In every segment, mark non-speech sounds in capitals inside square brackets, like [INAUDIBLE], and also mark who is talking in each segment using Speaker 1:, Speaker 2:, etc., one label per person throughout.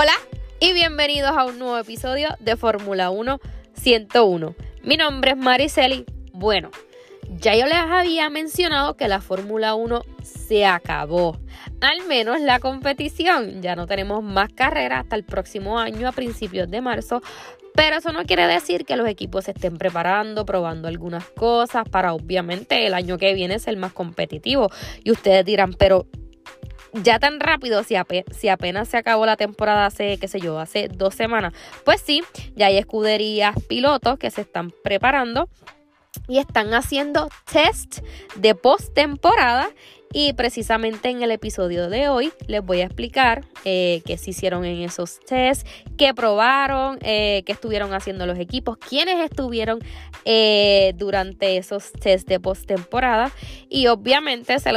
Speaker 1: Hola y bienvenidos a un nuevo episodio de Fórmula 1 101. Mi nombre es Mariceli. Bueno, ya yo les había mencionado que la Fórmula 1 se acabó. Al menos la competición. Ya no tenemos más carreras hasta el próximo año a principios de marzo. Pero eso no quiere decir que los equipos se estén preparando, probando algunas cosas para obviamente el año que viene ser más competitivo. Y ustedes dirán, pero ya tan rápido, si, apenas se acabó la temporada hace, qué sé yo, hace dos semanas, pues sí, ya hay escuderías pilotos que se están preparando y están haciendo test de postemporada y precisamente en el episodio de hoy les voy a explicar eh, qué se hicieron en esos tests, qué probaron, eh, qué estuvieron haciendo los equipos, quiénes estuvieron eh, durante esos tests de postemporada. Y obviamente se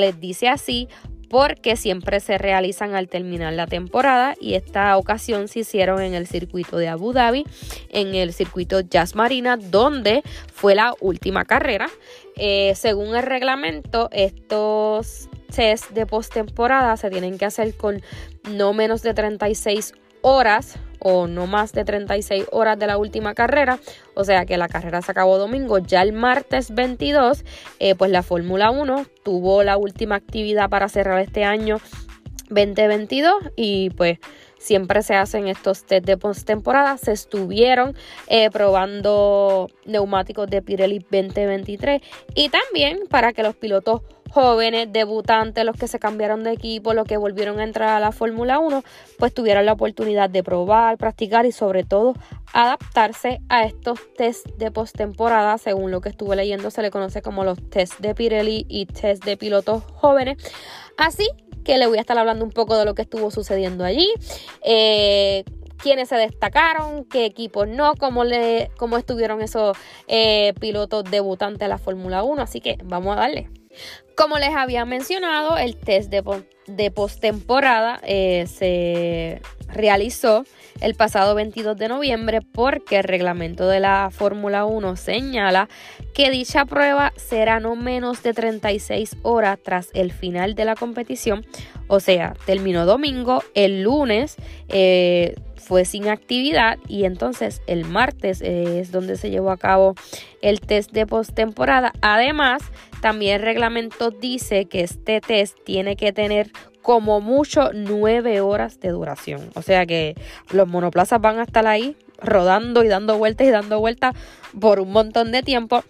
Speaker 1: les dice así porque siempre se realizan al terminar la temporada y esta ocasión se hicieron en el circuito de Abu Dhabi, en el circuito Jazz Marina, donde fue la última carrera. Eh, según el reglamento, estos test de postemporada se tienen que hacer con no menos de 36 horas o no más de 36 horas de la última carrera, o sea que la carrera se acabó domingo, ya el martes 22, eh, pues la Fórmula 1 tuvo la última actividad para cerrar este año 2022 y pues siempre se hacen estos test de postemporada. Se estuvieron eh, probando neumáticos de Pirelli 2023 y también para que los pilotos jóvenes, debutantes, los que se cambiaron de equipo, los que volvieron a entrar a la Fórmula 1, pues tuvieron la oportunidad de probar, practicar y sobre todo adaptarse a estos test de postemporada. Según lo que estuve leyendo, se le conoce como los test de Pirelli y test de pilotos jóvenes. Así que le voy a estar hablando un poco de lo que estuvo sucediendo allí. Eh, quiénes se destacaron, qué equipos no, cómo, le, cómo estuvieron esos eh, pilotos debutantes de la Fórmula 1. Así que vamos a darle. Como les había mencionado, el test de, de postemporada eh, se realizó el pasado 22 de noviembre porque el reglamento de la Fórmula 1 señala que dicha prueba será no menos de 36 horas tras el final de la competición. O sea, terminó domingo, el lunes eh, fue sin actividad y entonces el martes es donde se llevó a cabo el test de postemporada. Además, también el reglamento dice que este test tiene que tener como mucho nueve horas de duración. O sea que los monoplazas van a estar ahí rodando y dando vueltas y dando vueltas por un montón de tiempo.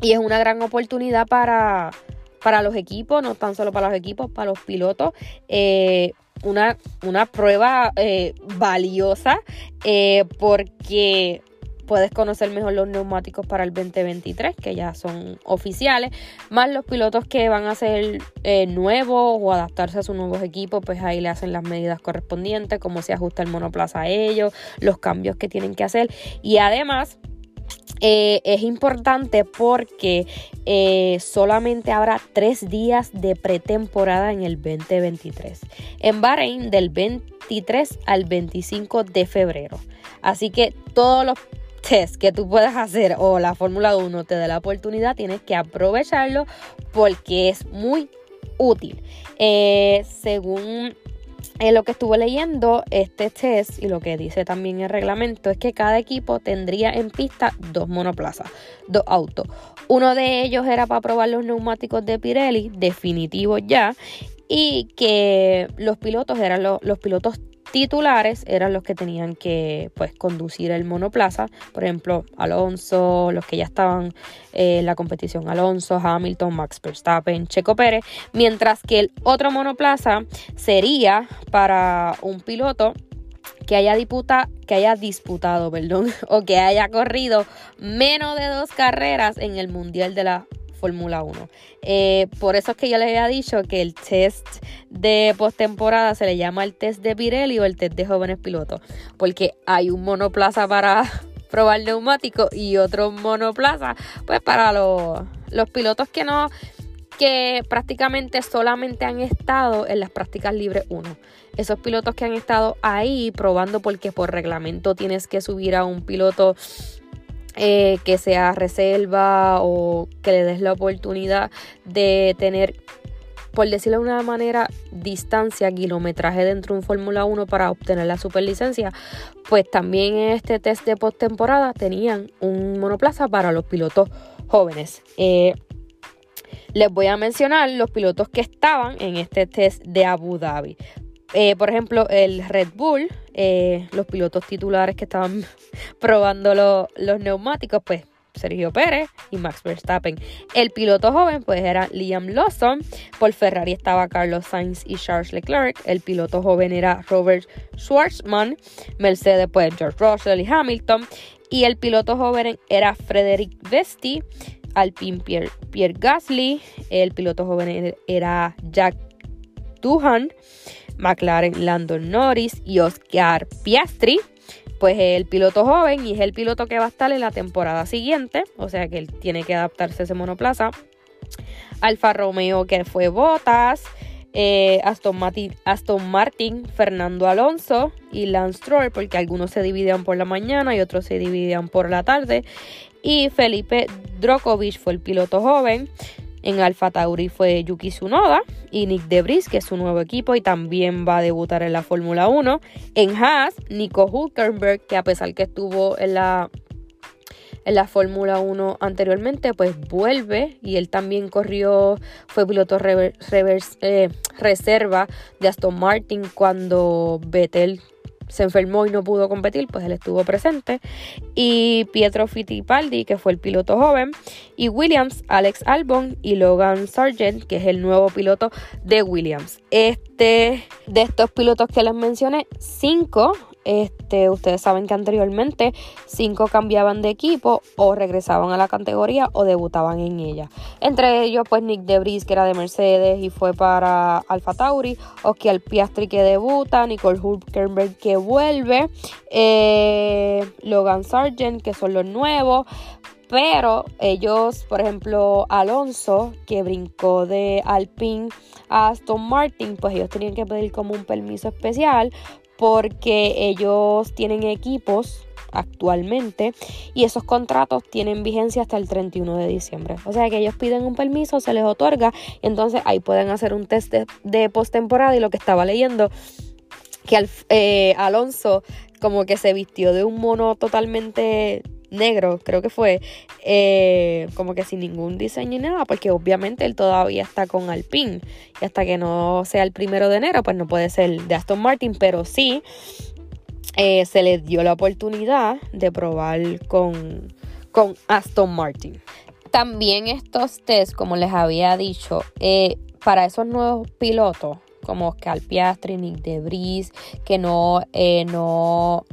Speaker 1: Y es una gran oportunidad para, para los equipos, no tan solo para los equipos, para los pilotos. Eh, una, una, prueba eh, valiosa eh, porque puedes conocer mejor los neumáticos para el 2023, que ya son oficiales, más los pilotos que van a ser eh, nuevos o adaptarse a sus nuevos equipos, pues ahí le hacen las medidas correspondientes, cómo se ajusta el monoplaza a ellos, los cambios que tienen que hacer y además... Eh, es importante porque eh, solamente habrá tres días de pretemporada en el 2023. En Bahrein del 23 al 25 de febrero. Así que todos los test que tú puedas hacer o la Fórmula 1 te da la oportunidad, tienes que aprovecharlo porque es muy útil. Eh, según eh, lo que estuve leyendo, este test y lo que dice también el reglamento es que cada equipo tendría en pista dos monoplazas, dos autos. Uno de ellos era para probar los neumáticos de Pirelli, definitivos ya, y que los pilotos eran los pilotos titulares eran los que tenían que pues conducir el monoplaza, por ejemplo Alonso, los que ya estaban en la competición, Alonso, Hamilton, Max Verstappen, Checo Pérez, mientras que el otro monoplaza sería para un piloto que haya, disputa, que haya disputado [LAUGHS] perdón, o que haya corrido menos de dos carreras en el Mundial de la Fórmula 1. Eh, por eso es que yo les había dicho que el test de postemporada se le llama el test de Pirelli o el test de jóvenes pilotos, porque hay un monoplaza para [LAUGHS] probar neumáticos y otro monoplaza pues para los, los pilotos que no que prácticamente solamente han estado en las prácticas libres 1. Esos pilotos que han estado ahí probando porque por reglamento tienes que subir a un piloto eh, que sea reserva o que le des la oportunidad de tener, por decirlo de una manera, distancia, kilometraje dentro de un Fórmula 1 para obtener la superlicencia, pues también en este test de postemporada tenían un monoplaza para los pilotos jóvenes. Eh, les voy a mencionar los pilotos que estaban en este test de Abu Dhabi. Eh, por ejemplo, el Red Bull, eh, los pilotos titulares que estaban [LAUGHS] probando los neumáticos, pues Sergio Pérez y Max Verstappen. El piloto joven, pues era Liam Lawson. Por Ferrari estaba Carlos Sainz y Charles Leclerc. El piloto joven era Robert Schwarzman. Mercedes, pues George Russell y Hamilton. Y el piloto joven era Frederick Vesti. Alpine Pierre, Pierre Gasly, el piloto joven era Jack Duhan, McLaren Landon Norris y Oscar Piastri. Pues el piloto joven y es el piloto que va a estar en la temporada siguiente, o sea que él tiene que adaptarse a ese monoplaza. Alfa Romeo que fue Bottas, eh, Aston, Martin, Aston, Martin, Fernando Alonso y Lance Stroll, porque algunos se dividían por la mañana y otros se dividían por la tarde. Y Felipe Drokovic fue el piloto joven. En Alfa Tauri fue Yuki Tsunoda y Nick Debris, que es su nuevo equipo y también va a debutar en la Fórmula 1. En Haas, Nico Hulkenberg, que a pesar que estuvo en la, en la Fórmula 1 anteriormente, pues vuelve y él también corrió, fue piloto eh, reserva de Aston Martin cuando Vettel se enfermó y no pudo competir, pues él estuvo presente. Y Pietro Fittipaldi, que fue el piloto joven. Y Williams, Alex Albon y Logan Sargent, que es el nuevo piloto de Williams. Este, de estos pilotos que les mencioné, cinco este, ustedes saben que anteriormente cinco cambiaban de equipo o regresaban a la categoría o debutaban en ella. Entre ellos, pues Nick Debris, que era de Mercedes y fue para Alfa Tauri, Oscar Piastri que debuta, Nicole Hulkenberg que vuelve, eh, Logan Sargent que son los nuevos. Pero ellos, por ejemplo, Alonso, que brincó de Alpine a Aston Martin, pues ellos tenían que pedir como un permiso especial porque ellos tienen equipos actualmente y esos contratos tienen vigencia hasta el 31 de diciembre. O sea que ellos piden un permiso, se les otorga entonces ahí pueden hacer un test de, postemporada y lo que estaba leyendo que eh, Alonso como que se vistió de un mono totalmente negro, creo que fue, eh, como que sin ningún diseño ni nada, porque obviamente él todavía está con Alpine y hasta que no sea el primero de enero, pues no puede ser de Aston Martin, pero sí eh, se le dio la oportunidad de probar con, con Aston Martin. También estos test, como les había dicho, eh, para esos nuevos pilotos, como Oscar Piastri, Nick Debris, que no, no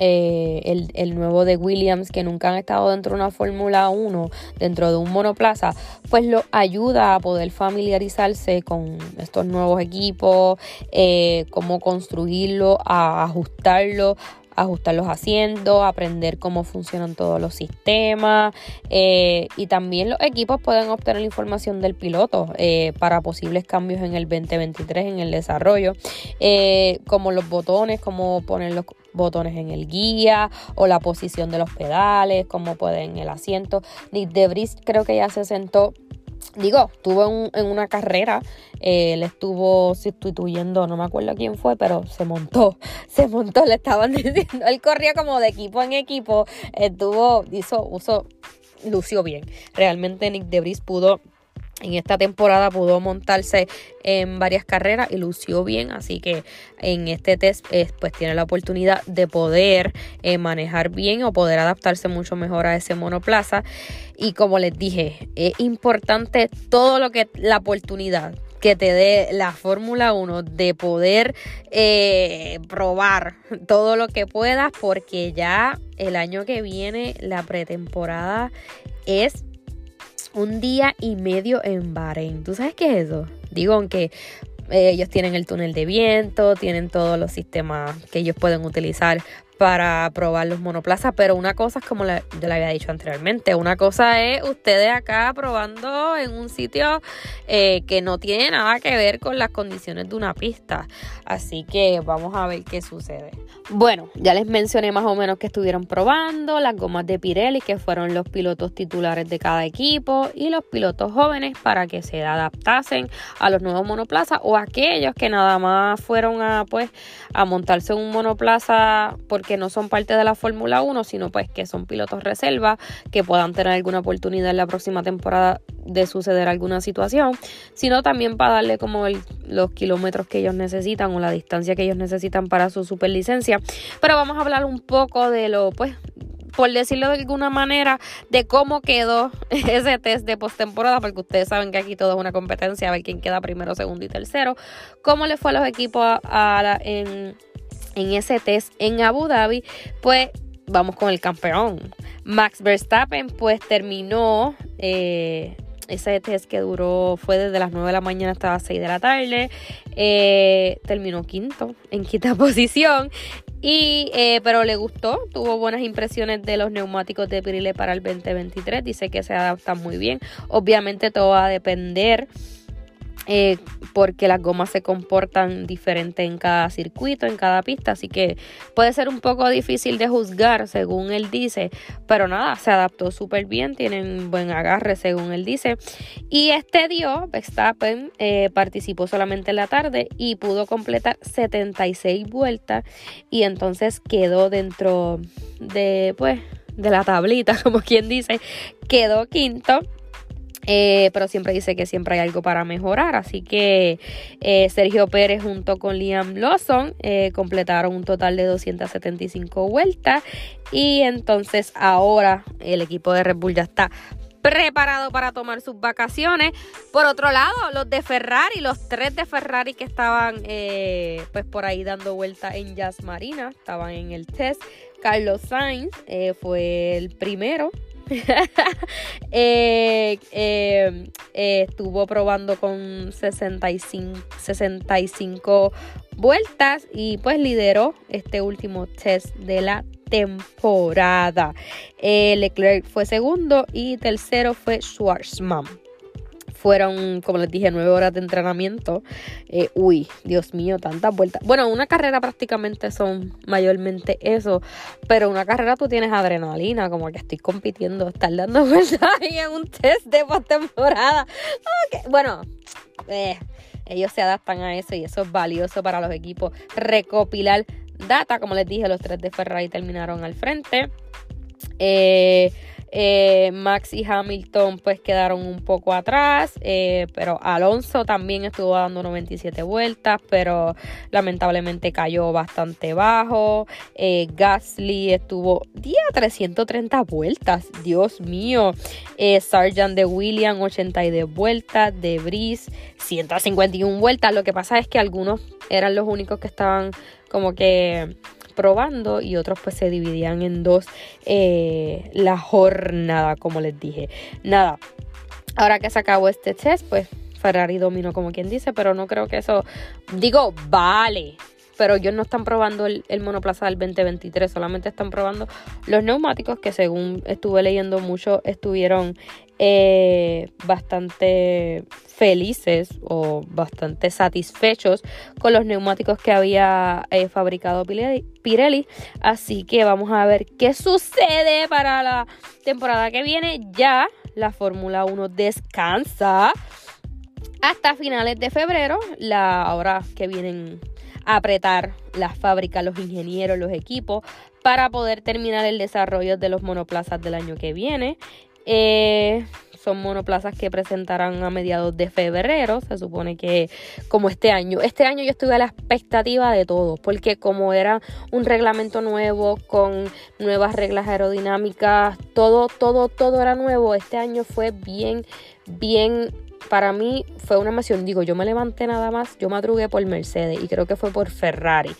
Speaker 1: eh, el, nuevo de Williams, que nunca han estado dentro de una Fórmula 1, dentro de un monoplaza, pues lo ayuda a poder familiarizarse con estos nuevos equipos, eh, cómo construirlo, a ajustarlo ajustar los asientos, aprender cómo funcionan todos los sistemas eh, y también los equipos pueden obtener información del piloto para posibles cambios en el 2023 en el desarrollo, como los botones, cómo poner los botones en el guía o la posición de los pedales, cómo pueden el asiento. Nick Debris creo que ya se sentó Digo, estuvo en, una carrera, eh, él estuvo sustituyendo, no me acuerdo quién fue, pero se montó, [LAUGHS] se montó, le estaban [LAUGHS] diciendo, él corría como de equipo en equipo, estuvo, hizo, uso, lució bien. Realmente Nick Debris pudo en esta temporada pudo montarse en varias carreras y lució bien, así que en este test eh, pues tiene la oportunidad de poder eh, manejar bien o poder adaptarse mucho mejor a ese monoplaza. Y como les dije, es importante todo lo que la oportunidad que te dé la Fórmula 1 de poder eh, probar todo lo que puedas porque ya el año que viene la pretemporada es un día y medio en Bahrein. ¿Tú sabes qué es eso? Digo, aunque eh, ellos tienen el túnel de viento, tienen todos los sistemas que ellos pueden utilizar para probar los monoplazas, pero una cosa es como le, yo le había dicho anteriormente, una cosa es ustedes acá probando en un sitio eh, que no tiene nada que ver con las condiciones de una pista, así que vamos a ver qué sucede. Bueno, ya les mencioné más o menos que estuvieron probando las gomas de Pirelli, que fueron los pilotos titulares de cada equipo, y los pilotos jóvenes para que se adaptasen a los nuevos monoplazas o aquellos que nada más fueron a pues a montarse en un monoplaza porque no son parte de la Fórmula 1, sino pues que son pilotos reserva, que puedan tener alguna oportunidad en la próxima temporada de suceder alguna situación, sino también para darle como los kilómetros que ellos necesitan o la distancia que ellos necesitan para su superlicencia pero vamos a hablar un poco de lo, pues, por decirlo de alguna manera, de cómo quedó [LAUGHS] ese test de postemporada, porque ustedes saben que aquí todo es una competencia, a ver quién queda primero, segundo y tercero. ¿Cómo le fue a los equipos a, en, ese test en Abu Dhabi? Pues vamos con el campeón. Max Verstappen, pues terminó. Eh, ese test que duró fue desde las 9 de la mañana hasta las 6 de la tarde. Eh, terminó quinto, en quinta [LAUGHS] posición. Y, eh, pero le gustó, tuvo buenas impresiones de los neumáticos de Pirelli para el 2023. Dice que se adaptan muy bien. Obviamente todo va a depender eh, porque las gomas se comportan diferente en cada circuito, en cada pista, así que puede ser un poco difícil de juzgar según él dice, pero nada, se adaptó súper bien, tienen buen agarre según él dice. Y este dio, Verstappen, eh, participó solamente en la tarde y pudo completar 76 vueltas y entonces quedó dentro de, pues, de la tablita, [LAUGHS] como quien dice, quedó quinto eh, pero siempre dice que siempre hay algo para mejorar. Así que eh, Sergio Pérez junto con Liam Lawson eh, completaron un total de 275 vueltas. Y entonces ahora el equipo de Red Bull ya está preparado para tomar sus vacaciones. Por otro lado, los de Ferrari, los tres de Ferrari que estaban pues por ahí dando vueltas en Jazz Marina, estaban en el test. Carlos Sainz fue el primero [LAUGHS] Eh, eh, eh, estuvo probando con 65, 65 vueltas y pues lideró este último test de la temporada. Leclerc fue segundo y tercero fue Schwarzman fueron, como les dije, nueve horas de entrenamiento. Eh, uy, Dios mío, tantas vueltas. Bueno, una carrera prácticamente son mayormente eso, pero una carrera tú tienes adrenalina, como que estoy compitiendo, estar dando [LAUGHS] vueltas en un test de postemporada. Okay. Bueno, eh, ellos se adaptan a eso y eso es valioso para los equipos. Recopilar data, como les dije, los tres de Ferrari terminaron al frente. Eh, eh, Max y Hamilton pues quedaron un poco atrás, eh, pero Alonso también estuvo dando 97 vueltas, pero lamentablemente cayó bastante bajo. Eh, Gasly estuvo día 330 vueltas, Dios mío. Sargent de William 82 vueltas, de Brice 151 vueltas. Lo que pasa es que algunos eran los únicos que estaban como que probando y otros pues se dividían en dos eh, la jornada, como les dije. Nada, ahora que se acabó este test, pues Ferrari dominó como quien dice, pero no creo que eso, digo, vale, pero ellos no están probando el, monoplaza del 2023, solamente están probando los neumáticos que según estuve leyendo mucho estuvieron eh, bastante felices o bastante satisfechos con los neumáticos que había eh, fabricado Pirelli. Así que vamos a ver qué sucede para la temporada que viene. Ya la Fórmula 1 descansa hasta finales de febrero, la hora que vienen apretar las fábricas, los ingenieros, los equipos para poder terminar el desarrollo de los monoplazas del año que viene. Eh, son monoplazas que presentarán a mediados de febrero, se supone que como este año. Este año yo estuve a la expectativa de todo, porque como era un reglamento nuevo con nuevas reglas aerodinámicas, todo, todo, todo era nuevo. Este año fue bien, bien para mí fue una emoción. Digo, yo me levanté nada más, yo madrugué por Mercedes y creo que fue por Ferrari.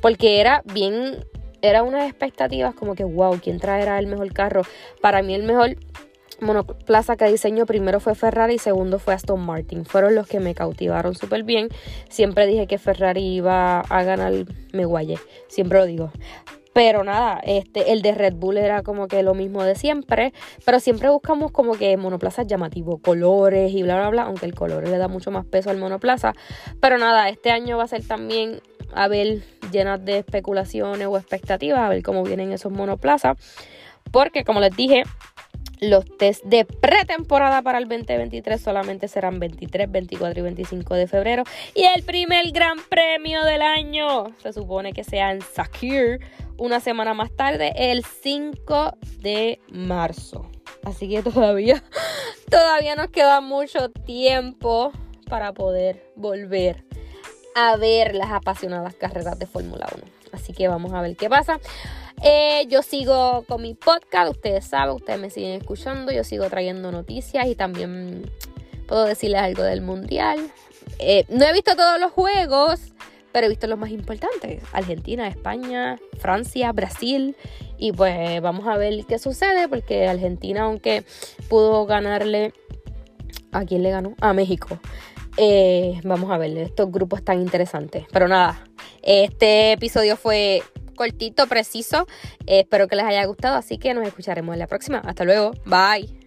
Speaker 1: Porque era bien, era unas expectativas como que, wow, ¿quién traerá el mejor carro? Para mí el mejor monoplaza que diseñó primero fue Ferrari y segundo fue Aston Martin. Fueron los que me cautivaron súper bien. Siempre dije que Ferrari iba a ganar me guaye. Siempre lo digo. Pero nada, este, el de Red Bull era como que lo mismo de siempre. Pero siempre buscamos como que monoplazas llamativos, colores y bla, bla, bla. Aunque el color le da mucho más peso al monoplaza. Pero nada, este año va a ser también a ver llenas de especulaciones o expectativas, a ver cómo vienen esos monoplazas. Porque como les dije, los test de pretemporada para el 2023 solamente serán 23, 24 y 25 de febrero. Y el primer gran premio del año se supone que sea en Sakir una semana más tarde, el 5 de marzo. Así que todavía, [LAUGHS] todavía nos queda mucho tiempo para poder volver a ver las apasionadas carreras de Fórmula 1. Así que vamos a ver qué pasa. Eh, yo sigo con mi podcast, ustedes saben, ustedes me siguen escuchando, yo sigo trayendo noticias y también puedo decirles algo del mundial. Eh, no he visto todos los juegos, pero he visto los más importantes. Argentina, España, Francia, Brasil. Y pues vamos a ver qué sucede, porque Argentina, aunque pudo ganarle... ¿A quién le ganó? A México. Eh, vamos a ver, estos grupos tan interesantes. Pero nada, este episodio fue cortito, preciso. espero que les haya gustado, así que nos escucharemos en la próxima. Hasta luego. Bye.